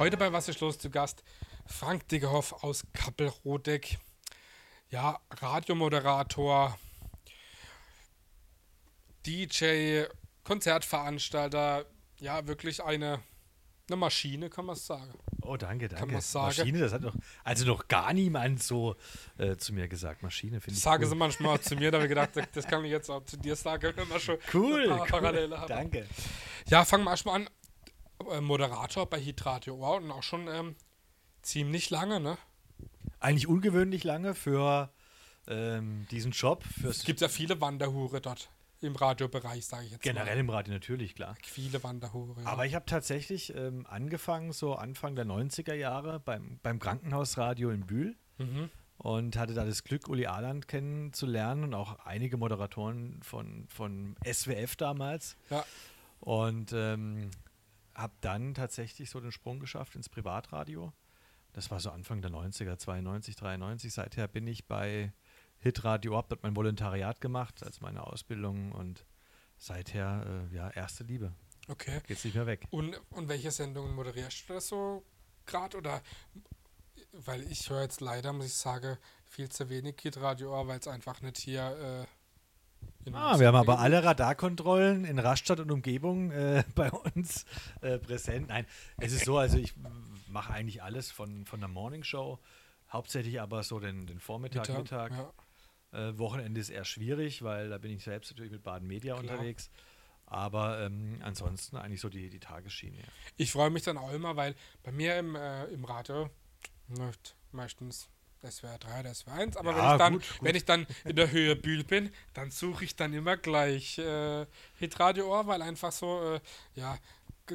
Heute bei Was ist los zu Gast Frank Diggerhoff aus Kappelrodeck. Ja, Radiomoderator, DJ, Konzertveranstalter. Ja, wirklich eine, eine Maschine, kann man sagen. Oh, danke, danke. Kann man sagen. Maschine, das hat doch, also noch gar niemand so äh, zu mir gesagt. Maschine finde ich Sage cool. sie manchmal zu mir, da habe ich gedacht, das kann ich jetzt auch zu dir sagen, wenn wir schon Cool, cool. Parallele haben. Danke. Ja, fangen wir erstmal an. Äh, Moderator bei Hitradio wow, und auch schon ähm, ziemlich lange, ne? Eigentlich ungewöhnlich lange für ähm, diesen Job. Es gibt ja viele Wanderhure dort im Radiobereich, sage ich jetzt generell mal. im Radio natürlich, klar. Viele Wanderhure. Ja. Aber ich habe tatsächlich ähm, angefangen, so Anfang der 90er Jahre beim, beim Krankenhausradio in Bühl mhm. und hatte da das Glück, Uli Ahland kennenzulernen und auch einige Moderatoren von, von SWF damals. Ja. Und ähm, habe dann tatsächlich so den Sprung geschafft ins Privatradio. Das war so Anfang der 90er, 92, 93. Seither bin ich bei Hitradio ab, dort mein Volontariat gemacht als meine Ausbildung und seither, äh, ja, erste Liebe. Okay. Geht's nicht mehr weg. Und, und welche Sendungen moderierst du das so gerade? Oder weil ich höre jetzt leider, muss ich sagen, viel zu wenig Hitradio, weil es einfach nicht hier. Äh, Ah, wir haben aber alle Radarkontrollen in Rastatt und Umgebung äh, bei uns äh, präsent. Nein, es ist so, also ich mache eigentlich alles von, von der Morning Show, hauptsächlich aber so den, den Vormittag, Mittag. Ja. Äh, Wochenende ist eher schwierig, weil da bin ich selbst natürlich mit Baden Media Klar. unterwegs. Aber ähm, ansonsten eigentlich so die, die Tagesschiene. Ja. Ich freue mich dann auch immer, weil bei mir im, äh, im Radio läuft meistens SWR 3, das SWR 1, aber wenn, Ja, ich dann, gut, gut. wenn ich dann in der Höhe Bühl bin, dann suche ich dann immer gleich äh, Hitradio Ohr, weil einfach so, äh, ja,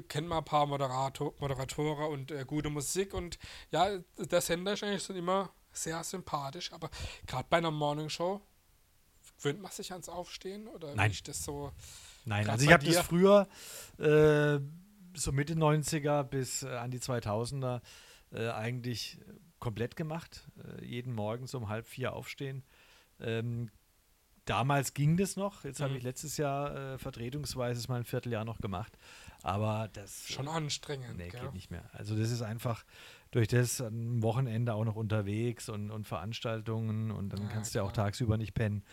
kennen wir ein paar Moderator, Moderatoren und äh, gute Musik und ja, der Sender ist eigentlich schon immer sehr sympathisch, aber gerade bei einer Morning Show gewöhnt man sich ans Aufstehen oder Nein. ist das so? Nein, also ich habe das früher äh, so Mitte 90er bis äh, an die 2000er äh, eigentlich komplett gemacht. Äh, jeden Morgen so um halb vier aufstehen. Ähm, damals ging das noch. Jetzt habe Mhm. ich letztes Jahr äh, vertretungsweise mal ein Vierteljahr noch gemacht. Aber das Schon anstrengend, nee, gell? geht nicht mehr. Also das ist einfach durch das am Wochenende auch noch unterwegs und, und Veranstaltungen und dann Ja, kannst du ja auch tagsüber nicht pennen.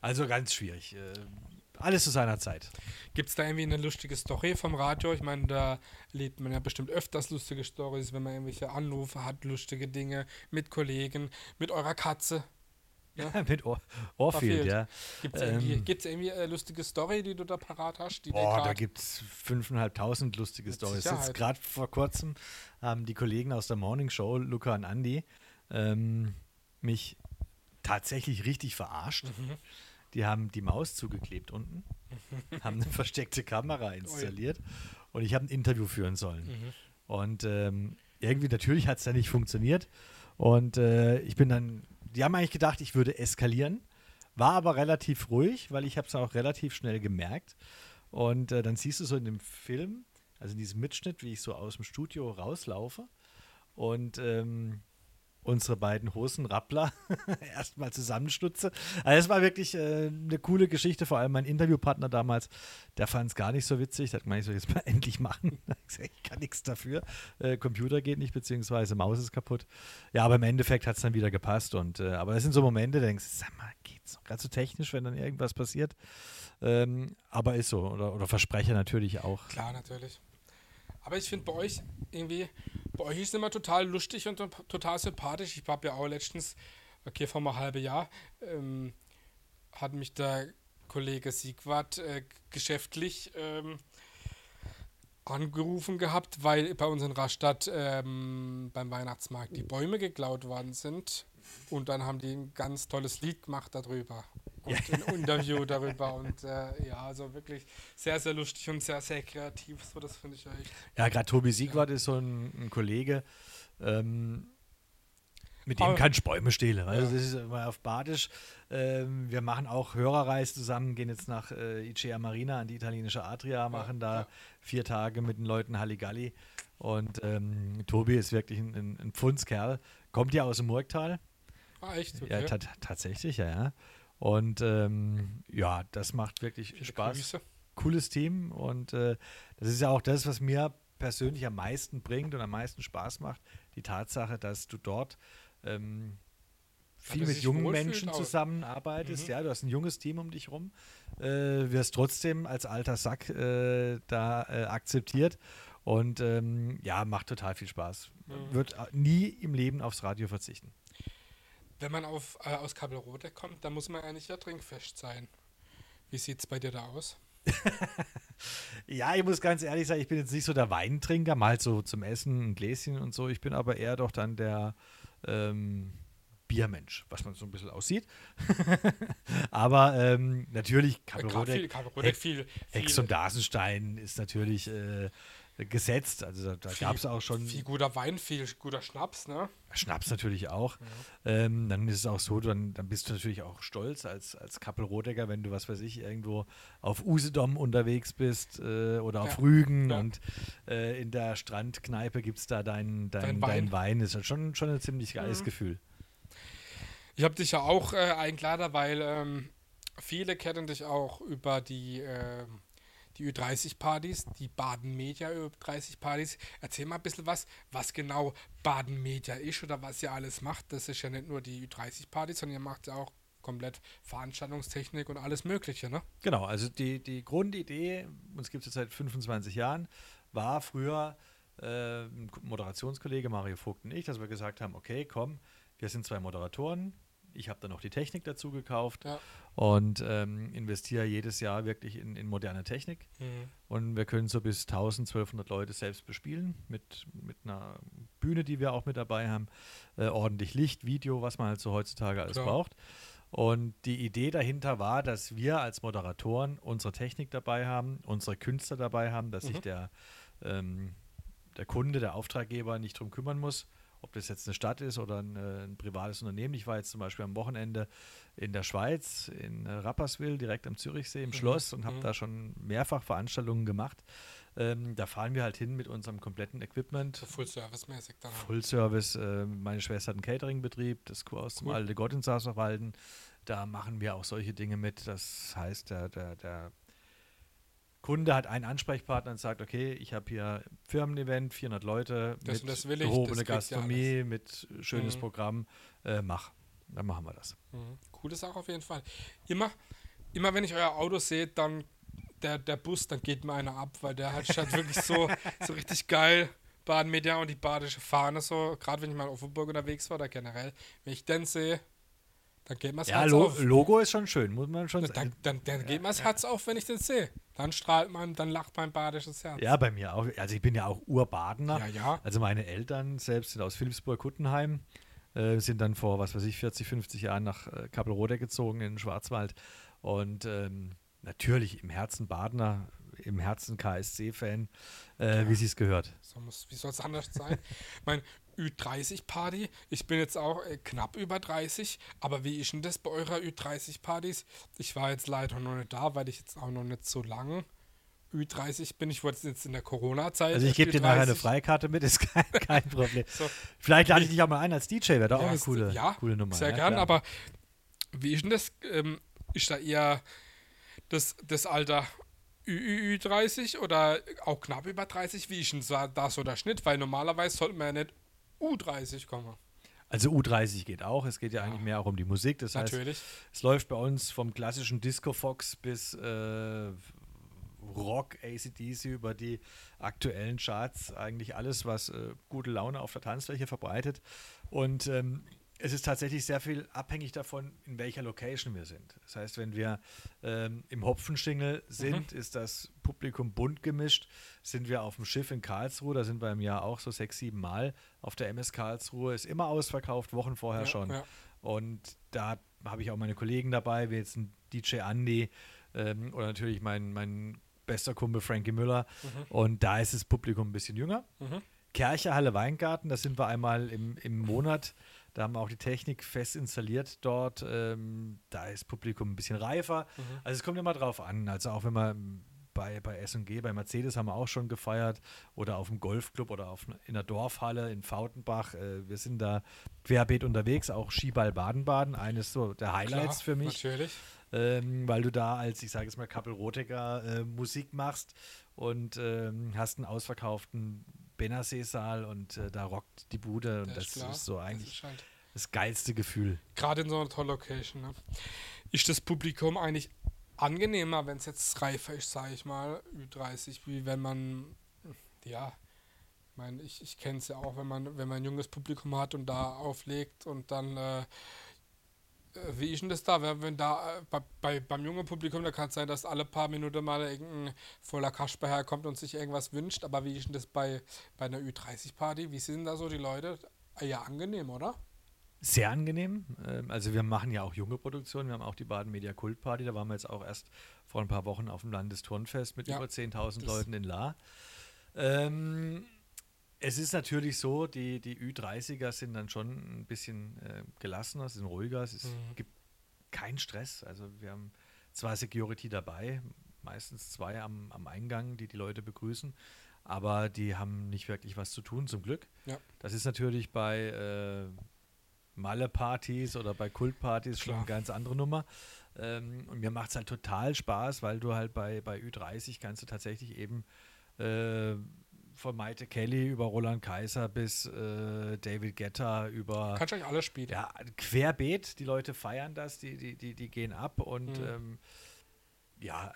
Also ganz schwierig. Äh, alles zu seiner Zeit. Gibt es da irgendwie eine lustige Story vom Radio? Ich meine, da lebt man ja bestimmt öfters lustige Stories, wenn man irgendwelche Anrufe hat, lustige Dinge mit Kollegen, mit eurer Katze. Mit Ohr Ohrfield, Ohrfield. ja. Gibt es Ähm, irgendwie, gibt's irgendwie eine lustige Story, die du da parat hast? Boah, da gibt es 5.500 lustige Mit Stories. Jetzt gerade vor kurzem haben die Kollegen aus der Morning Show, Luca und Andy, ähm, mich tatsächlich richtig verarscht. Mhm. Die haben die Maus zugeklebt unten, haben eine versteckte Kamera installiert und ich habe ein Interview führen sollen. Mhm. Und ähm, irgendwie, natürlich hat es dann nicht funktioniert. Und äh, ich bin dann, die haben eigentlich gedacht, ich würde eskalieren, war aber relativ ruhig, weil ich habe es auch relativ schnell gemerkt. Und äh, dann siehst du so in dem Film, also in diesem Mitschnitt, wie ich so aus dem Studio rauslaufe und ähm, unsere beiden Hosenrappler erstmal zusammenstutze. Also es war wirklich äh, eine coole Geschichte, vor allem mein Interviewpartner damals, der fand es gar nicht so witzig, der hat ich soll jetzt mal endlich machen. Ich kann nichts dafür. Äh, Computer geht nicht, beziehungsweise Maus ist kaputt. Ja, aber im Endeffekt hat es dann wieder gepasst. Und, äh, aber das sind so Momente, da denkst du, sag mal, geht's noch? Gerade so technisch, wenn dann irgendwas passiert. Ähm, aber ist so. Oder, oder Versprecher natürlich auch. Klar, natürlich. Aber ich finde bei euch irgendwie, bei euch ist es immer total lustig und to- total sympathisch. Ich habe ja auch letztens, okay, vor einem halben Jahr, ähm, hat mich der Kollege Siegwart äh, geschäftlich ähm, angerufen gehabt, weil bei uns in Rastatt ähm, beim Weihnachtsmarkt die Bäume geklaut worden sind. Und dann haben die ein ganz tolles Lied gemacht darüber. Und ein Interview darüber. Und äh, ja, also wirklich sehr, sehr lustig und sehr, sehr kreativ. So, das finde ich echt. Ja, gerade Tobi Siegwart ist so ein, ein Kollege, ähm, mit dem kann ich Bäume stehlen. Also Ja. das ist immer auf Badisch. Ähm, wir machen auch Hörerreise zusammen, gehen jetzt nach äh, Icea Marina an die italienische Adria, machen da ja. vier Tage mit den Leuten Halligalli. Und ähm, Tobi ist wirklich ein, ein, ein Pfundskerl. Kommt ja aus dem Murgtal. Ah, echt? Okay. Ja, ta- tatsächlich, ja, ja. Und ähm, ja, das macht wirklich Viele Spaß Grüße. cooles Team und äh, das ist ja auch das, was mir persönlich am meisten bringt und am meisten Spaß macht, die Tatsache, dass du dort ähm, viel mit jungen Menschen auch. zusammenarbeitest. Mhm. Ja, du hast ein junges Team um dich rum, äh, wirst trotzdem als alter Sack äh, da äh, akzeptiert und ähm, ja, macht total viel Spaß. Mhm. Wird nie im Leben aufs Radio verzichten. Wenn man auf, äh, aus Kabelrote kommt, dann muss man eigentlich ja trinkfest sein. Wie sieht es bei dir da aus? ja, ich muss ganz ehrlich sagen, ich bin jetzt nicht so der Weintrinker, mal so zum Essen ein Gläschen und so. Ich bin aber eher doch dann der ähm, Biermensch, was man so ein bisschen aussieht. aber ähm, natürlich Kabelrodek, Hex, viel, viel, Hex und Dasenstein ist natürlich äh, gesetzt. Also da, da gab es auch schon. Viel guter Wein, viel guter Schnaps, ne? Schnaps natürlich auch. Ja. Ähm, dann ist es auch so, dann, dann bist du natürlich auch stolz als, als Kappelrodecker, wenn du, was weiß ich, irgendwo auf Usedom unterwegs bist äh, oder auf ja. Rügen ja. und äh, in der Strandkneipe gibt es da deinen dein, dein, Wein. Dein Wein. Das ist schon, schon ein ziemlich geiles mhm. Gefühl. Ich habe dich ja auch äh, eingeladen, weil ähm, viele kennen dich auch über die äh, die Ü30-Partys, die Baden Media Ü30-Partys. Erzähl mal ein bisschen was, was genau Baden Media ist oder was ihr alles macht. Das ist ja nicht nur die Ü30-Partys, sondern ihr macht ja auch komplett Veranstaltungstechnik und alles Mögliche, ne? Genau, also die, die Grundidee, uns gibt es seit 25 Jahren, war früher äh, ein Moderationskollege Mario Vogt und ich, dass wir gesagt haben, okay, komm, wir sind zwei Moderatoren, ich habe dann noch die Technik dazu gekauft ja. und ähm, investiere jedes Jahr wirklich in, in moderne Technik. Mhm. Und wir können so bis 1000, 1200 Leute selbst bespielen mit, mit einer Bühne, die wir auch mit dabei haben, äh, ordentlich Licht, Video, was man halt so heutzutage alles Klar. braucht. Und die Idee dahinter war, dass wir als Moderatoren unsere Technik dabei haben, unsere Künstler dabei haben, dass mhm. sich der, ähm, der Kunde, der Auftraggeber nicht drum kümmern muss ob das jetzt eine Stadt ist oder ein, äh, ein, privates Unternehmen. Ich war jetzt zum Beispiel am Wochenende in der Schweiz, in äh, Rapperswil, direkt am Zürichsee im mhm. Schloss und habe mhm. da schon mehrfach Veranstaltungen gemacht. Ähm, da fahren wir halt hin mit unserem kompletten Equipment. So Full-Service-mäßig dann. Full-Service. Äh, meine Schwester hat einen Catering-Betrieb, das Kurhaus cool. zum Alte Gott in Saarbrücken. Da machen wir auch solche Dinge mit. Das heißt, der, der, der Kunde hat einen Ansprechpartner und sagt, okay, ich habe hier Firmen-Event, 400 Leute, das mit gehobene Gastronomie, ja mit schönes mhm. Programm, äh, mach. Dann machen wir das. Mhm. Coole Sache auf jeden Fall. Immer, immer wenn ich euer Auto sehe, dann der, der Bus, dann geht mir einer ab, weil der hat halt wirklich so, so richtig geil. Baden-Media und die badische Fahne, so, gerade wenn ich mal auf Offenburg unterwegs war oder generell, wenn ich den sehe, dann geht mir das ja, Herz Lo auf. Logo ist schon schön, muss man schon sagen. Dann, dann, dann geht mir das ja. Herz auf, wenn ich den sehe. Dann strahlt man, dann lacht mein badisches Herz. Ja, bei mir auch. Also ich bin ja auch Urbadener. Ja, ja. Also meine Eltern selbst sind aus Philipsburg-Kuttenheim, äh, sind dann vor, was weiß ich, 40, 50 Jahren nach äh, Kappelroder gezogen in den Schwarzwald. Und ähm, natürlich im Herzen Badener, im Herzen KSC-Fan, äh, ja. wie sie es gehört. So muss, wie soll es anders sein? mein Ü30-Party, ich bin jetzt auch äh, knapp über 30, aber wie ist denn das bei eurer Ü30-Partys? Ich war jetzt leider noch nicht da, weil ich jetzt auch noch nicht so lange Ü30 bin. Ich wollte jetzt in der Corona-Zeit. Also ich gebe dir nachher eine Freikarte mit, ist kein, kein Problem. so. Vielleicht lade ich dich auch mal ein als DJ, wäre da ja, auch eine coole, ja, coole Nummer. Sehr ja, gern, klar. aber wie ist denn das? Ähm, ist da eher das, das Alter Ü, 30 oder auch knapp über 30? Wie ist denn da so der Schnitt? Weil normalerweise sollte man ja nicht U30 kommen. Also U30 geht auch. Es geht ja, ja, eigentlich mehr auch um die Musik. Das Natürlich. heißt, es läuft bei uns vom klassischen Disco Fox bis äh, Rock, ACDC über die aktuellen Charts. Eigentlich alles, was äh, gute Laune auf der Tanzfläche verbreitet. Und ähm, es ist tatsächlich sehr viel abhängig davon, in welcher Location wir sind. Das heißt, wenn wir ähm, im Hopfenschingel sind, mhm. ist das Publikum bunt gemischt. Sind wir auf dem Schiff in Karlsruhe, da sind wir im Jahr auch so sechs, sieben Mal. Auf der MS Karlsruhe ist immer ausverkauft, Wochen vorher ja, schon. Ja. Und da habe ich auch meine Kollegen dabei, wie jetzt ein DJ Andy ähm, oder natürlich mein, mein bester Kumpel Frankie Müller. Mhm. Und da ist das Publikum ein bisschen jünger. Mhm. Kerche, Halle, Weingarten, da sind wir einmal im, im Monat. Da haben wir auch die Technik fest installiert dort. Ähm, da ist Publikum ein bisschen reifer. Mhm. Also es kommt immer drauf an. Also auch wenn man bei, bei S&G, bei Mercedes haben wir auch schon gefeiert oder auf dem Golfclub oder auf, in der Dorfhalle in Fautenbach. Äh, wir sind da querbeet unterwegs, auch Skiball Baden-Baden, eines so der Highlights Klar, für mich. Natürlich. ähm, weil du da als, ich sage es mal, Kappel Rotecker äh, Musik machst und ähm, hast einen ausverkauften Benasee-Saal und äh, da rockt die Bude und Ja, das ist ist so Das eigentlich ist halt das geilste Gefühl. Gerade in so einer tollen Location. Ne? Ist das Publikum eigentlich angenehmer, wenn es jetzt reifer ist, sage ich mal, Ü30, wie wenn man, ja, ich meine, ich, ich kenne es ja auch, wenn man, wenn man ein junges Publikum hat und da auflegt und dann, äh, wie ist denn das da? Wenn, da äh, bei, bei, beim jungen Publikum, da kann es sein, dass alle paar Minuten mal irgendein voller Kasper herkommt und sich irgendwas wünscht, aber wie ist denn das bei, bei einer Ü30-Party? Wie sind da so die Leute? Ah Ja, angenehm, oder? Sehr angenehm. Ähm, Also wir machen ja auch junge Produktionen. Wir haben auch die Baden Media Kult Party. Da waren wir jetzt auch erst vor ein paar Wochen auf dem Landesturnfest mit Ja, über 10.000 das- Leuten in La. Ähm, es ist natürlich so, die, die Ü30er sind dann schon ein bisschen äh, gelassener, sind ruhiger. Es ist, Mhm. gibt keinen Stress. Also wir haben zwar Security dabei, meistens zwei am, am Eingang, die die Leute begrüßen, aber die haben nicht wirklich was zu tun, zum Glück. Ja. Das ist natürlich bei äh, Malle-Partys oder bei Kultpartys schon eine ganz andere Nummer. Ähm, und mir macht es halt total Spaß, weil du halt bei, bei Ü30 kannst du tatsächlich eben äh, von Maite Kelly über Roland Kaiser bis äh, David Guetta über Kannst du eigentlich alle spielen. ja, querbeet, die Leute feiern das, die, die, die, die gehen ab und Mhm. ähm, ja,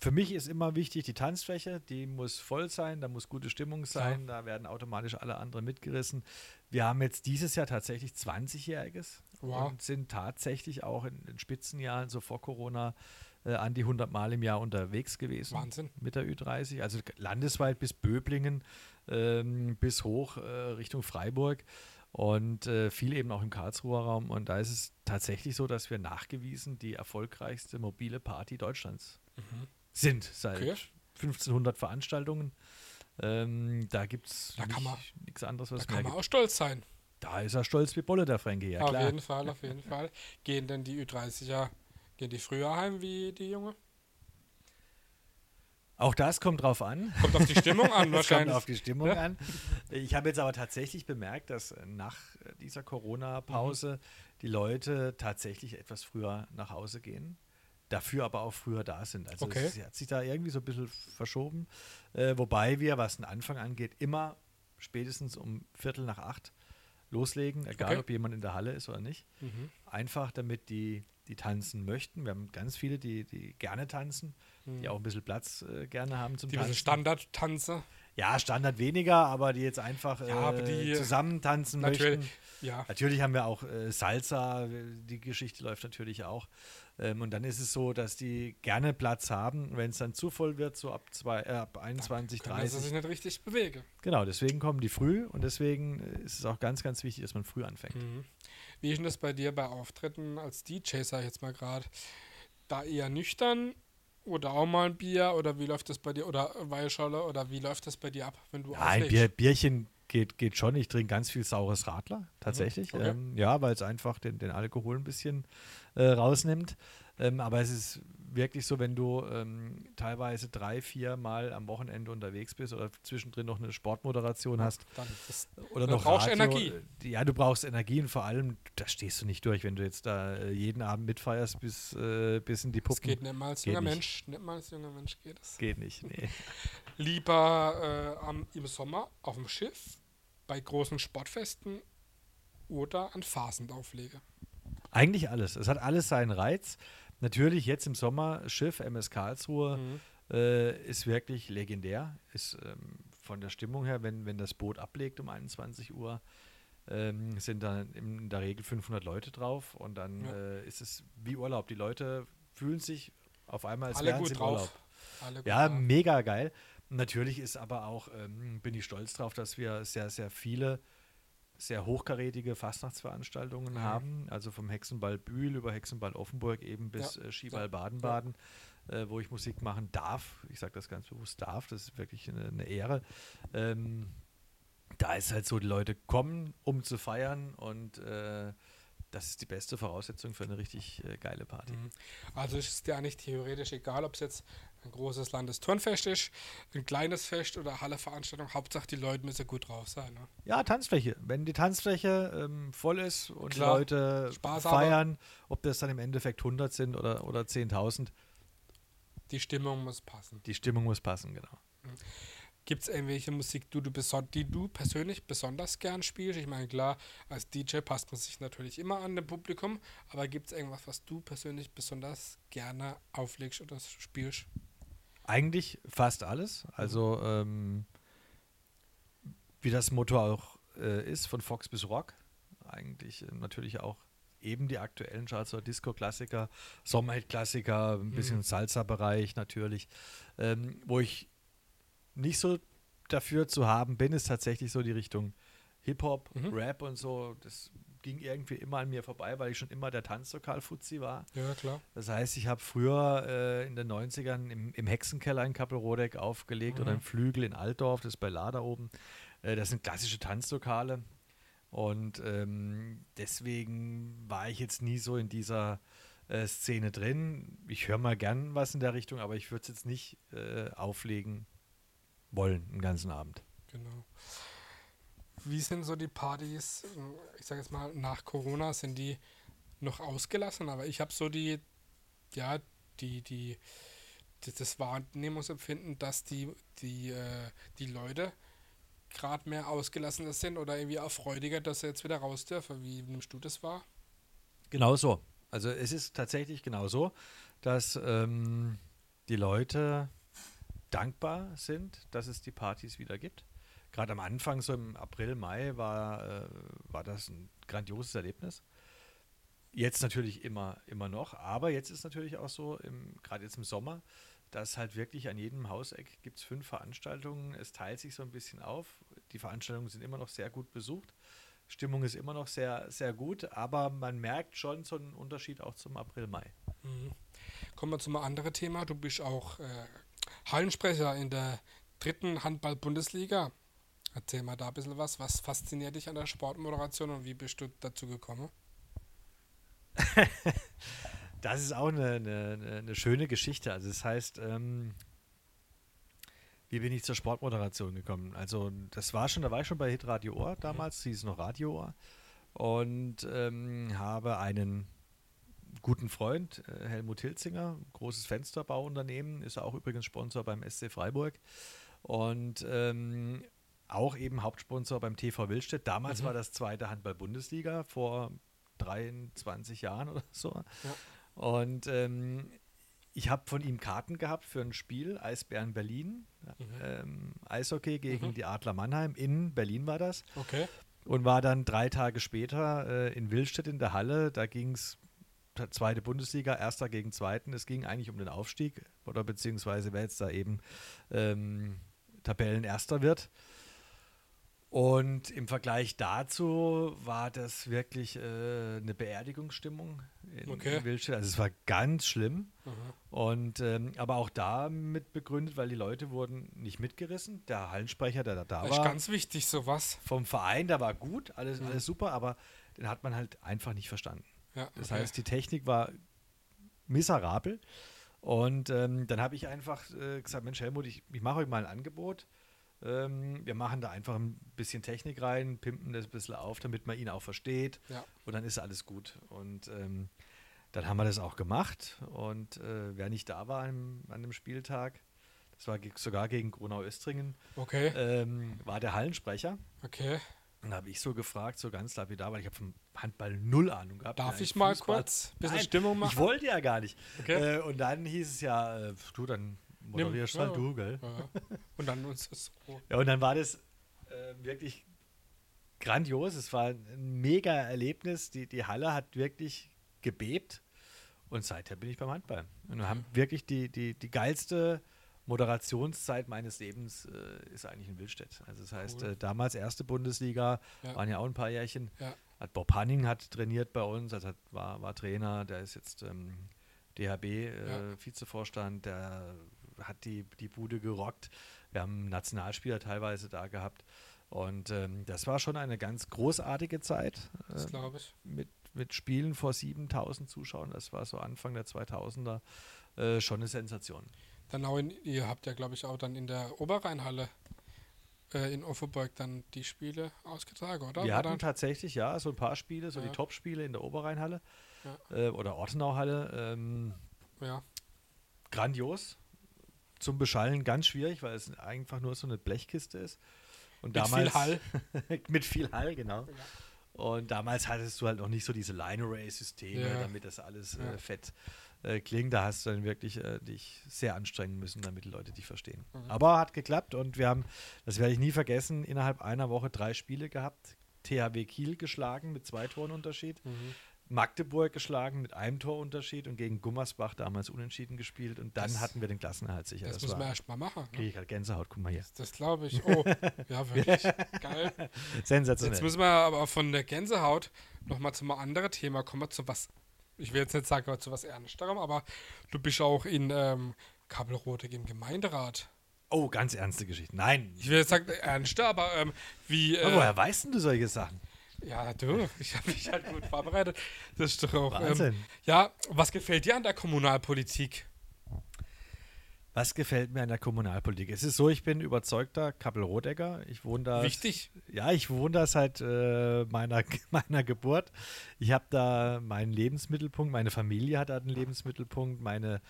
für mich ist immer wichtig, die Tanzfläche, die muss voll sein, da muss gute Stimmung sein, da werden automatisch alle anderen mitgerissen. Wir haben jetzt dieses Jahr tatsächlich 20-Jähriges Wow. und sind tatsächlich auch in den Spitzenjahren, so vor Corona, äh, an die 100 Mal im Jahr unterwegs gewesen Wahnsinn. mit der Ü30, also landesweit bis Böblingen, ähm, bis hoch äh, Richtung Freiburg und äh, viel eben auch im Karlsruher Raum. Und da ist es tatsächlich so, dass wir nachgewiesen die erfolgreichste mobile Party Deutschlands Mhm. sind seit Okay. 1500 Veranstaltungen. Ähm, da gibt es Da kann man- nichts anderes, was Da kann man gibt. auch stolz sein. Da ist er stolz wie Bolle, der Fränke, ja auf klar. jeden Fall, auf jeden Fall. Gehen denn die Ü30er, gehen die früher heim wie die Junge? Auch das kommt drauf an. Kommt auf die Stimmung an Das kommt wahrscheinlich. auf die Stimmung Ja. an. Ich habe jetzt aber tatsächlich bemerkt, dass äh, nach äh, dieser Corona-Pause Mhm. die Leute tatsächlich etwas früher nach Hause gehen, dafür aber auch früher da sind. Also Okay. es hat sich da irgendwie so ein bisschen verschoben. Äh, wobei wir, was den Anfang angeht, immer spätestens um Viertel nach acht loslegen, egal Okay. ob jemand in der Halle ist oder nicht. Mhm. Einfach damit die, die tanzen möchten. Wir haben ganz viele, die, die gerne tanzen, die auch ein bisschen Platz äh, gerne haben zum Mhm. Die Tanzen. Standardtanze. Ja, Standard weniger, aber die jetzt einfach äh, Ja, die- zusammen tanzen Natürlich. möchten. Ja. Natürlich haben wir auch äh, Salsa, äh, die Geschichte läuft natürlich auch. Ähm, und dann ist es so, dass die gerne Platz haben. Wenn es dann zu voll wird, so ab, zwei, äh, ab 21, Können, dass 30. sich nicht richtig bewege. Genau, deswegen kommen die früh und deswegen ist es auch ganz, ganz wichtig, dass man früh anfängt. Mhm. Wie ist denn das bei dir bei Auftritten als DJ, sag ich jetzt mal gerade? Da eher nüchtern oder auch mal ein Bier oder wie läuft das bei dir? Oder Weihschale oder wie läuft das bei dir ab, wenn du Ja, ein auflegst? Bier, Bierchen geht, geht schon. Ich trinke ganz viel saures Radler, tatsächlich. Mhm, okay. Ähm, ja, weil es einfach den, den Alkohol ein bisschen äh, rausnimmt. Ähm, aber es ist wirklich so, wenn du ähm, teilweise drei, vier Mal am Wochenende unterwegs bist oder zwischendrin noch eine Sportmoderation hast das, oder noch brauchst Radio, Energie. äh, Ja, du brauchst Energie und vor allem, da stehst du nicht durch, wenn du jetzt da äh, jeden Abend mitfeierst bis, äh, bis in die das Puppen. geht nicht mal als Geht junger nicht. Mensch. Nicht mal als junger Mensch geht es. Geht nicht, nee. Lieber äh, am, im Sommer auf dem Schiff, bei großen Sportfesten oder an Phasenauflege. Eigentlich alles. Es hat alles seinen Reiz. Natürlich jetzt im Sommer Schiff MS Karlsruhe Mhm. äh, ist wirklich legendär. Ist ähm, von der Stimmung her, wenn, wenn das Boot ablegt um 21 Uhr, ähm, sind dann in der Regel 500 Leute drauf und dann Ja. äh, ist es wie Urlaub. Die Leute fühlen sich auf einmal, als Alle wären sie im Urlaub. drauf. Alle Ja, drauf. mega geil. Natürlich ist aber auch, ähm, bin ich stolz drauf, dass wir sehr, sehr viele sehr hochkarätige Fastnachtsveranstaltungen Mhm. haben. Also vom Hexenball Bühl über Hexenball Offenburg eben bis Ja, äh, Skiball ja, Baden-Baden, äh, wo ich Musik machen darf. Ich sage das ganz bewusst darf, das ist wirklich eine, eine Ehre. Ähm, da ist halt so, die Leute kommen, um zu feiern und äh, das ist die beste Voraussetzung für eine richtig äh, geile Party. Mhm. Also ist es dir eigentlich theoretisch egal, ob es jetzt ein großes Landesturnfest ist, ein kleines Fest oder Halle-Veranstaltung. Hauptsache, die Leute müssen gut drauf sein. Ne? Ja, Tanzfläche. Wenn die Tanzfläche ähm, voll ist und Klar, die Leute Spaß feiern, ob das dann im Endeffekt 100 sind oder, oder 10.000, Die Stimmung muss passen. die Stimmung muss passen, genau. Gibt es irgendwelche Musik, die du, die du persönlich besonders gern spielst? Ich meine, klar, als DJ passt man sich natürlich immer an dem Publikum, aber gibt es irgendwas, was du persönlich besonders gerne auflegst oder spielst? Eigentlich fast alles. Also, ähm, wie das Motto auch äh, ist, von Fox bis Rock. Eigentlich äh, natürlich auch eben die aktuellen Charts, so Disco-Klassiker, Sommerhit-Klassiker, ein bisschen Mhm. Salsa-Bereich natürlich. Ähm, wo ich nicht so dafür zu haben bin, ist tatsächlich so die Richtung Hip-Hop, Mhm. Rap und so. Das ging irgendwie immer an mir vorbei, weil ich schon immer der Tanzlokal-Fuzzi war. Ja, klar. Das heißt, ich habe früher äh, in den 90ern im, im Hexenkeller in Kappelrodeck aufgelegt oder Mhm. im Flügel in Altdorf, das ist bei Lada oben. Äh, das sind klassische Tanzlokale. Und ähm, deswegen war ich jetzt nie so in dieser äh, Szene drin. Ich höre mal gern was in der Richtung, aber ich würde es jetzt nicht äh, auflegen wollen, den ganzen Abend. Genau. Wie sind so die Partys, ich sage jetzt mal, nach Corona, sind die noch ausgelassen? Aber ich habe so die, ja, die, die, die, das Wahrnehmungsempfinden, dass die, die, äh, die Leute gerade mehr ausgelassener sind oder irgendwie auch freudiger, dass sie jetzt wieder raus dürfen. Wie nimmst du das wahr? Genau so. Also es ist tatsächlich genau so, dass ähm, die Leute dankbar sind, dass es die Partys wieder gibt. Gerade am Anfang, so im April, Mai, war, äh, war das ein grandioses Erlebnis. Jetzt natürlich immer, immer noch, aber jetzt ist natürlich auch so, gerade jetzt im Sommer, dass halt wirklich an jedem Hauseck gibt es fünf Veranstaltungen. Es teilt sich so ein bisschen auf. Die Veranstaltungen sind immer noch sehr gut besucht. Stimmung ist immer noch sehr, sehr gut, aber man merkt schon so einen Unterschied auch zum April, Mai. Mhm. Kommen wir zum anderen Thema. Du bist auch äh, Hallensprecher in der dritten Handball-Bundesliga. Erzähl mal da ein bisschen was. Was fasziniert dich an der Sportmoderation und wie bist du dazu gekommen? Das ist auch eine, eine, eine- schöne Geschichte. Also das heißt, ähm, wie bin ich zur Sportmoderation gekommen? Also das war schon, da war ich schon bei Hitradio Ohr damals, hieß noch Radio Ohr und ähm, habe einen guten Freund, äh, Helmut Hilzinger, großes Fensterbauunternehmen, ist auch übrigens Sponsor beim SC Freiburg und ähm, auch eben Hauptsponsor beim TV Willstedt. Damals Mhm. war das zweite Handball-Bundesliga vor 23 Jahren oder so. Ja. Und ähm, ich habe von ihm Karten gehabt für ein Spiel, Eisbären Berlin, ähm, Eishockey gegen Mhm. die Adler Mannheim. In Berlin war das. Okay. Und war dann drei Tage später äh, in Willstedt in der Halle. Da ging es zweite Bundesliga, erster gegen zweiten. Es ging eigentlich um den Aufstieg oder beziehungsweise wer jetzt da eben ähm, Tabellenerster wird. Und im Vergleich dazu war das wirklich äh, eine Beerdigungsstimmung in, Okay. Willstedt. Also es war ganz schlimm. Mhm. Und ähm, aber auch damit begründet, weil die Leute wurden nicht mitgerissen. Der Hallensprecher, der da, da Das ist war, ganz wichtig, sowas. vom Verein, der war gut, alles, Mhm. alles super, aber den hat man halt einfach nicht verstanden. Ja, Das okay. heißt, die Technik war miserabel. Und ähm, dann habe ich einfach äh, gesagt, Mensch Helmut, ich, ich mache euch mal ein Angebot. Ähm, wir machen da einfach ein bisschen Technik rein, pimpen das ein bisschen auf, damit man ihn auch versteht. Ja. Und dann ist alles gut. Und ähm, dann haben wir das auch gemacht. Und äh, wer nicht da war an, an dem Spieltag, das war sogar gegen Gronau-Östringen, Okay. ähm, war der Hallensprecher. Okay. Und da habe ich so gefragt, so ganz lapidar, weil ich habe vom Handball null Ahnung gehabt. Darf ich mal Fußball- kurz ein bisschen Nein, Stimmung machen? Ich wollte ja gar nicht. Okay. Äh, und dann hieß es ja, äh, du, dann moderierst Nimm- halt ja. du, gell? Ja. Und dann uns ist so. Ja, und dann war das äh, wirklich grandios. Es war ein mega Erlebnis. Die, die Halle hat wirklich gebebt. Und seither bin ich beim Handball. Und wir haben wirklich die, die, die geilste Moderationszeit meines Lebens äh, ist eigentlich in Willstedt. Also das heißt, Cool. äh, damals erste Bundesliga, Ja. waren ja auch ein paar Jährchen. Ja. Hat Bob Hanning hat trainiert bei uns, also hat, war, war Trainer, der ist jetzt ähm, DHB äh, Ja. Der hat die, die Bude gerockt. Wir haben Nationalspieler teilweise da gehabt. Und ähm, das war schon eine ganz großartige Zeit Das äh, glaube ich. mit, mit Spielen vor 7000 Zuschauern. Das war so Anfang der 2000er äh, schon eine Sensation. dann auch in, ihr habt ja, glaube ich, auch dann in der Oberrheinhalle äh, in Offenburg dann die Spiele ausgetragen, oder? Wir hatten dann- tatsächlich, ja, so ein paar Spiele, so Ja. die Top-Spiele in der Oberrheinhalle äh, oder Ortenauhalle. Ähm, ja. grandios. Zum Beschallen ganz schwierig, weil es einfach nur so eine Blechkiste ist. Und Mit viel Hall. mit viel Hall, genau. Und damals hattest du halt noch nicht so diese Line-Array-Systeme, Ja. damit das alles Ja. äh, fett äh, klingt. Da hast du dann wirklich äh, dich sehr anstrengen müssen, damit die Leute dich verstehen. Mhm. Aber hat geklappt und wir haben, das werde ich nie vergessen, innerhalb einer Woche drei Spiele gehabt. THW Kiel geschlagen mit zwei Toren Unterschied. Mhm. Magdeburg geschlagen mit einem Torunterschied und gegen Gummersbach damals unentschieden gespielt und dann Das- hatten wir den Klassenerhalt sicher. Das, Das, müssen wir war, erst mal machen. kriege Ne? ich halt Gänsehaut, guck mal hier. Das glaube ich. Oh, ja, wirklich. Geil. Sensationell. Jetzt müssen wir aber von der Gänsehaut nochmal zu einem anderen Thema kommen, zu was, ich will jetzt nicht sagen, aber zu was Ernsterem, aber du bist auch in ähm, Kabelrote im Gemeinderat. oh, ganz ernste Geschichte. Nein. Ich will jetzt sagen ernster, aber ähm, wie. Aber Äh, woher weißt denn du solche Sachen? Ja, du, ich habe mich halt gut vorbereitet. Das ist doch auch. Ähm, Wahnsinn. ja, was gefällt dir an der Kommunalpolitik? Was gefällt mir an der Kommunalpolitik? Es ist so, ich bin überzeugter Kappel-Rodegger. Ich wohne da. Wichtig. Ja, ich wohne da seit äh, meiner, meiner Geburt. Ich habe da meinen Lebensmittelpunkt, meine Familie hat da einen Lebensmittelpunkt, meine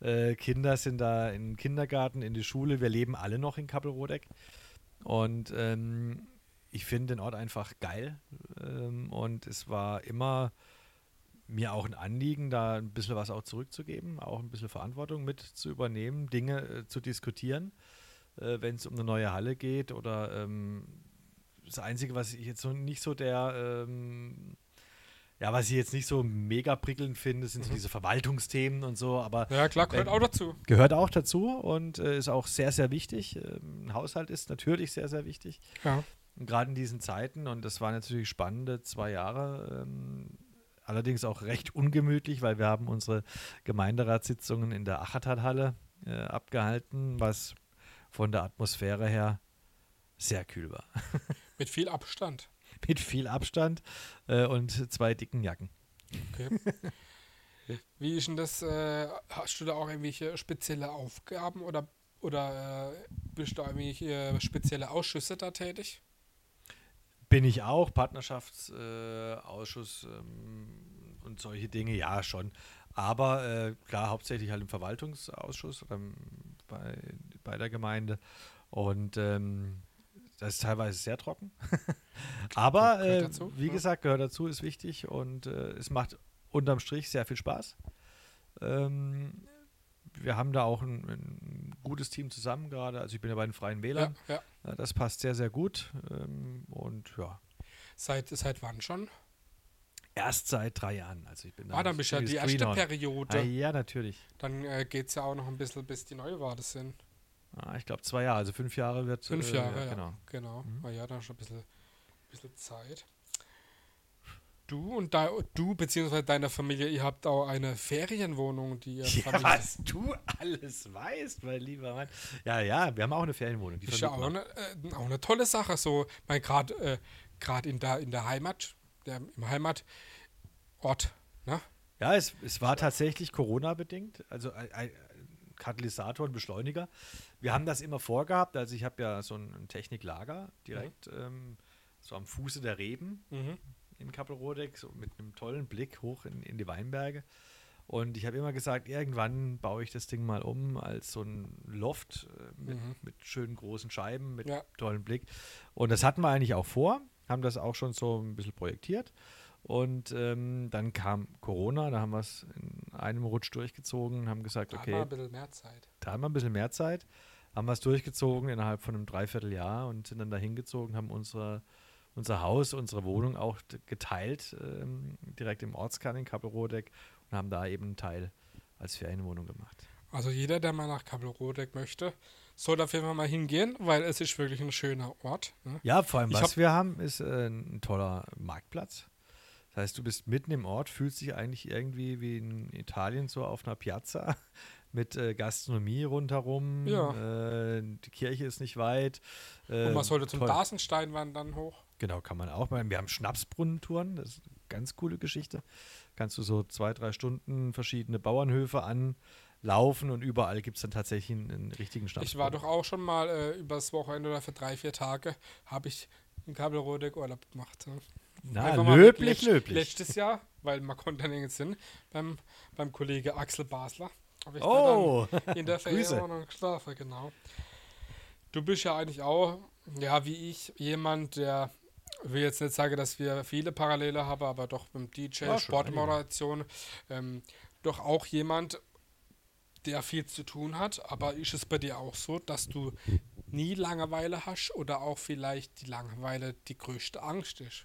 äh, Kinder sind da in den Kindergarten, in die Schule. Wir leben alle noch in Kappelrodeck. Und ähm, ich finde den Ort einfach geil. Ähm, und es war immer mir auch ein Anliegen, da ein bisschen was auch zurückzugeben, auch ein bisschen Verantwortung mit zu übernehmen, Dinge äh, zu diskutieren, äh, wenn es um eine neue Halle geht oder ähm, das Einzige, was ich jetzt so nicht so der, ähm, ja, was ich jetzt nicht so mega prickelnd finde, sind so diese Verwaltungsthemen und so, aber Ja, klar, gehört Wenn- auch dazu. gehört auch dazu und äh, ist auch sehr, sehr wichtig. Ähm, ein Haushalt ist natürlich sehr, sehr wichtig. Ja. Gerade in diesen Zeiten und das waren natürlich spannende zwei Jahre. Ähm, allerdings auch recht ungemütlich, weil wir haben unsere Gemeinderatssitzungen in der Achertalhalle äh, abgehalten, was von der Atmosphäre her sehr kühl war. Mit viel Abstand. Mit viel Abstand äh, und zwei dicken Jacken. Okay. Wie ist denn das? Äh, hast du da auch irgendwelche spezielle Aufgaben oder, oder äh, bist du da irgendwelche spezielle Ausschüsse da tätig? Bin ich auch, Partnerschaftsausschuss äh, Ausschuss, ähm, und solche Dinge, ja schon. Aber äh, klar, hauptsächlich halt im Verwaltungsausschuss ähm, bei, bei der Gemeinde. Und ähm, das ist teilweise sehr trocken. Aber äh, dazu, wie ja. gesagt, gehört dazu, ist wichtig und äh, es macht unterm Strich sehr viel Spaß. Ähm, wir haben da auch ein, ein gutes Team zusammen gerade. Also ich bin ja bei den Freien Wählern. ja. Ja, das passt sehr, sehr gut. Ähm, und ja, Seit, seit wann schon? erst seit drei Jahren. Also ich bin Ah, dann bist du ja die erste Greenhorn. Periode. Ah, ja, natürlich. Dann äh, geht es ja auch noch ein bisschen, bis die Neuwahlen sind. Ah, ich glaube zwei Jahre, also fünf Jahre wird. Fünf äh, Jahre, ja. Genau. Genau. Mhm. Na ja, dann schon ein bisschen, bisschen Zeit. Du und da, du beziehungsweise deine Familie, ihr habt auch eine Ferienwohnung, die ihr Ja, was du alles weißt, mein lieber Mann. Ja, ja, wir haben auch eine Ferienwohnung. Die ist ja auch eine, äh, auch eine tolle Sache. So, mein gerade äh, grad in der in der Heimat, der, im Heimatort, ne? ja es, es war tatsächlich Corona-bedingt, also ein, ein Katalysator und Beschleuniger. Wir haben das immer vorgehabt, also ich habe ja so ein, Techniklager direkt ähm, so am Fuße der Reben. Mhm. In Kappelrodeck, so mit einem tollen Blick hoch in, in die Weinberge. Und ich habe immer gesagt, irgendwann baue ich das Ding mal um als so ein Loft äh, mit, Mhm. mit schönen großen Scheiben, mit Ja. tollem Blick. Und das hatten wir eigentlich auch vor, haben das auch schon so ein bisschen projektiert. Und ähm, dann kam Corona, da haben wir es in einem Rutsch durchgezogen, haben gesagt, Da haben wir okay, ein bisschen mehr Zeit. da haben wir ein bisschen mehr Zeit, haben wir es durchgezogen innerhalb von einem Dreivierteljahr und sind dann dahin gezogen, haben unsere, unser Haus, unsere Wohnung auch geteilt, ähm, direkt im Ortskern in Kappelrodeck und haben da eben einen Teil als Ferienwohnung gemacht. Also jeder, der mal nach Kabelrodeck möchte, soll auf jeden Fall mal hingehen, weil es ist wirklich ein schöner Ort. Ne? Ja, vor allem, Ich was hab- wir haben, ist äh, ein toller Marktplatz. Das heißt, du bist mitten im Ort, fühlst dich eigentlich irgendwie wie in Italien so auf einer Piazza mit äh, Gastronomie rundherum. Ja. Äh, die Kirche ist nicht weit. Und man sollte zum toll. Dasenstein wandern hoch. Genau, kann man auch. Wir haben Schnapsbrunnentouren, das ist eine ganz coole Geschichte. Kannst du so zwei, drei Stunden verschiedene Bauernhöfe laufen und überall gibt es dann tatsächlich einen, einen richtigen Schnaps. Ich war doch auch schon mal äh, übers Wochenende oder für drei, vier Tage, habe ich in Kabelrodeck Urlaub gemacht. Ne? Na, löblich, löblich. Letztes Jahr, weil man konnte ja nirgends hin, beim, beim Kollege Axel Basler. Hab ich da Oh, dann in der Grüße. Ferienwohnung geschlafen, genau. Du bist ja eigentlich auch, ja, wie ich, jemand, der, ich will jetzt nicht sagen, dass wir viele Parallele haben, aber doch beim DJ, Ja, Sportmoderation, ähm, doch auch jemand, der viel zu tun hat. Aber ist es bei dir auch so, dass du nie Langeweile hast oder auch vielleicht die Langeweile die größte Angst ist?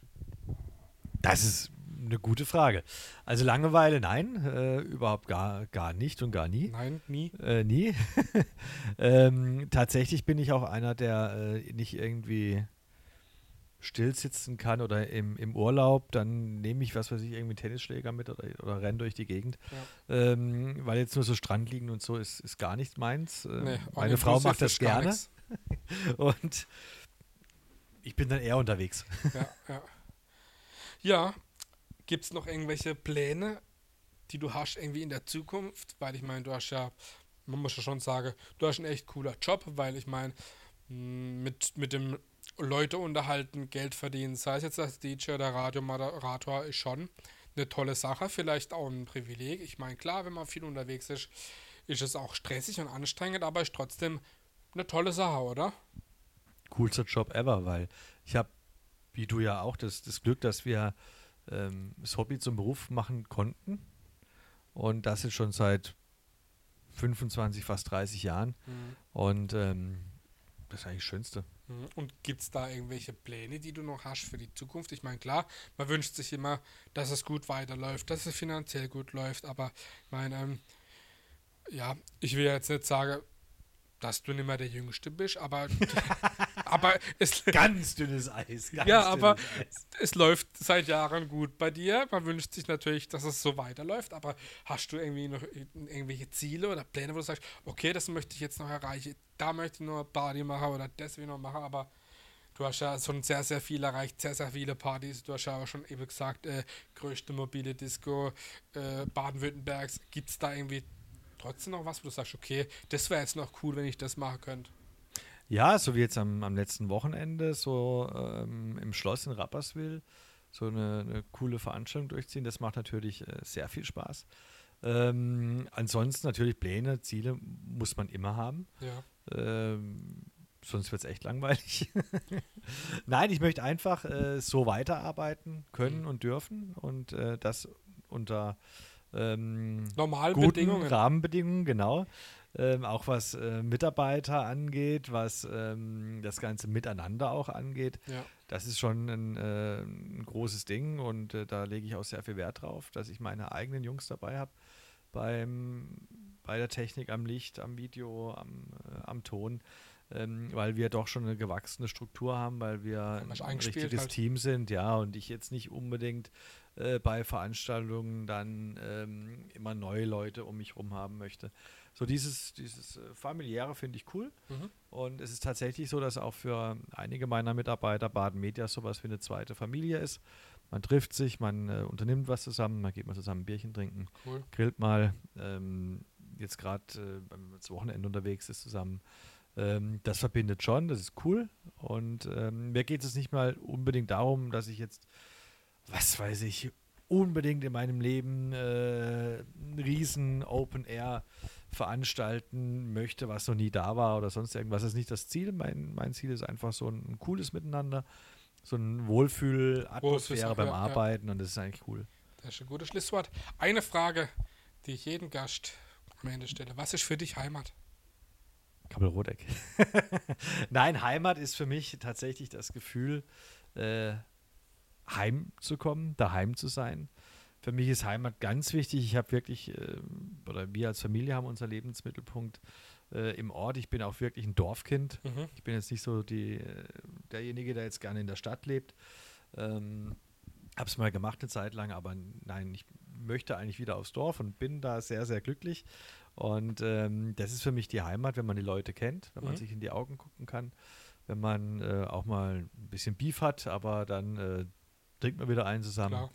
das ist eine gute Frage. Also Langeweile, nein, äh, überhaupt gar, gar nicht und gar nie. Nein, nie. Äh, nie. ähm, tatsächlich bin ich auch einer, der äh, nicht irgendwie still sitzen kann oder im, im Urlaub, dann nehme ich, was weiß ich, irgendwie Tennisschläger mit oder, oder renne durch die Gegend. Ähm, weil jetzt nur so Strand liegen und so ist, ist gar nicht meins. Äh, Nee, meine Frau macht das gerne und ich bin dann eher unterwegs. Ja, ja. Ja, gibt es noch irgendwelche Pläne, die du hast irgendwie in der Zukunft? Weil ich meine, du hast ja, man muss ja schon sagen, du hast einen echt cooler Job, weil ich meine, mit, mit dem Leute unterhalten, Geld verdienen, sei es jetzt als DJ oder Radiomoderator, ist schon eine tolle Sache, vielleicht auch ein Privileg. Ich meine, klar, wenn man viel unterwegs ist, ist es auch stressig und anstrengend, aber ist trotzdem eine tolle Sache, oder? coolster Job ever, weil ich habe, wie du ja auch, das, das Glück, dass wir ähm, das Hobby zum Beruf machen konnten. Und das ist schon seit 25, fast 30 Jahren. Und ähm, das ist eigentlich das Schönste. Mhm. Und gibt es da irgendwelche Pläne, die du noch hast für die Zukunft? Ich meine, klar, man wünscht sich immer, dass es gut weiterläuft, dass es finanziell gut läuft, aber ich meine, ähm, ja, ich will jetzt nicht sagen, dass du nicht mehr der Jüngste bist, aber, aber es, Ganz dünnes Eis. Ganz Ja, aber- Eis. es läuft seit Jahren gut bei dir. Man wünscht sich natürlich, dass es so weiterläuft, aber hast du irgendwie noch irgendwelche Ziele oder Pläne, wo du sagst, okay, das möchte ich jetzt noch erreichen, da möchte ich noch Party machen oder das will ich noch machen, aber du hast ja schon sehr, sehr viel erreicht, sehr, sehr viele Partys. Du hast ja auch schon eben gesagt, äh, größte mobile Disco äh, Baden-Württembergs. Gibt es da irgendwie trotzdem noch was, wo du sagst, okay, das wäre jetzt noch cool, wenn ich das machen könnte? Ja, so wie jetzt am, am letzten Wochenende, so ähm, im Schloss in Rapperswil, so eine, eine coole Veranstaltung durchziehen, das macht natürlich äh, sehr viel Spaß. Ähm, ansonsten natürlich Pläne, Ziele muss man immer haben. Ja. Ähm, sonst wird es echt langweilig. Nein, ich möchte einfach äh, so weiterarbeiten können Mhm. und dürfen und äh, das unter ähm, Normalen guten Bedingungen. Rahmenbedingungen, genau. Ähm, auch was äh, Mitarbeiter angeht, was ähm, das ganze Miteinander auch angeht. Ja. Das ist schon ein, äh, ein großes Ding und äh, da lege ich auch sehr viel Wert drauf, dass ich meine eigenen Jungs dabei habe beim bei der Technik, am Licht, am Video, am, äh, am Ton, ähm, weil wir doch schon eine gewachsene Struktur haben, weil wir ein richtiges halt. Team sind, ja, und ich jetzt nicht unbedingt äh, bei Veranstaltungen dann ähm, immer neue Leute um mich rum haben möchte. So dieses, dieses äh, familiäre finde ich cool. Mhm. Und es ist tatsächlich so, dass auch für einige meiner Mitarbeiter Baden Media sowas wie eine zweite Familie ist. Man trifft sich, man äh, unternimmt was zusammen, man geht mal zusammen ein Bierchen trinken, Cool. grillt mal. Ähm, jetzt gerade, äh, wenn man das Wochenende unterwegs ist zusammen. Ähm, das verbindet schon, das ist cool. Und ähm, mir geht es nicht mal unbedingt darum, dass ich jetzt, was weiß ich, unbedingt in meinem Leben äh, einen riesen Open Air veranstalten möchte, was noch nie da war oder sonst irgendwas. Das ist nicht das Ziel. Mein, mein Ziel ist einfach so ein, ein cooles Miteinander, so ein Wohlfühl-Atmosphäre Wohlfühl- beim ja, ja. Arbeiten und das ist eigentlich cool. Das ist ein gutes Schlusswort. Eine Frage, die ich jedem Gast am Ende stelle. Was ist für dich Heimat? Kabelrodeck. Nein, Heimat ist für mich tatsächlich das Gefühl, äh, heimzukommen, daheim zu sein. Für mich ist Heimat ganz wichtig. Ich habe wirklich, äh, oder wir als Familie haben unser Lebensmittelpunkt äh, im Ort. Ich bin auch wirklich ein Dorfkind. Mhm. Ich bin jetzt nicht so die, äh, derjenige, der jetzt gerne in der Stadt lebt. Ähm, habe es mal gemacht eine Zeit lang, aber nein, ich möchte eigentlich wieder aufs Dorf und bin da sehr, sehr glücklich. Und ähm, das ist für mich die Heimat, wenn man die Leute kennt, wenn man Mhm. sich in die Augen gucken kann, wenn man äh, auch mal ein bisschen Beef hat, aber dann äh, trinkt man wieder einen zusammen Klar.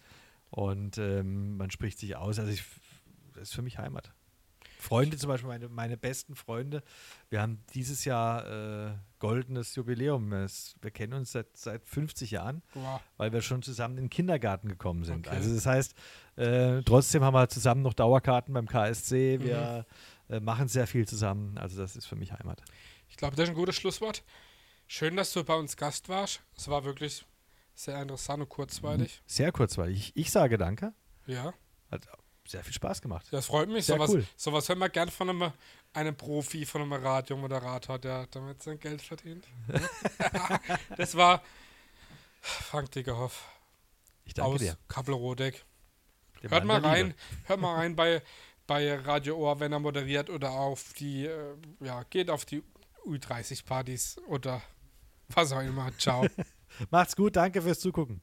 Und ähm, man spricht sich aus. Also ich, das ist für mich Heimat. Freunde zum Beispiel, meine, meine besten Freunde, wir haben dieses Jahr äh, goldenes Jubiläum. Wir kennen uns seit, seit 50 Jahren, Wow. weil wir schon zusammen in den Kindergarten gekommen sind. Okay. Also das heißt, äh, trotzdem haben wir zusammen noch Dauerkarten beim KSC. Mhm. Wir äh, machen sehr viel zusammen. Also das ist für mich Heimat. Ich glaube, das ist ein gutes Schlusswort. Schön, dass du bei uns Gast warst. Es war wirklich sehr interessant und kurzweilig. Sehr kurzweilig. Ich, ich sage danke. Ja, Hat sehr viel Spaß gemacht. das freut mich. Sehr Sowas, cool. sowas hören wir gern von einem, einem Profi, von einem Radiomoderator, der damit sein Geld verdient. das war Frank Dickerhoff Ich danke aus dir. Kappelrodeck. Dem Hört mal Liebe. rein, hört mal rein bei, bei Radio Ohr, wenn er moderiert oder auf die, äh, ja, geht auf die U30-Partys oder was auch immer. Ciao. Macht's gut. Danke fürs Zugucken.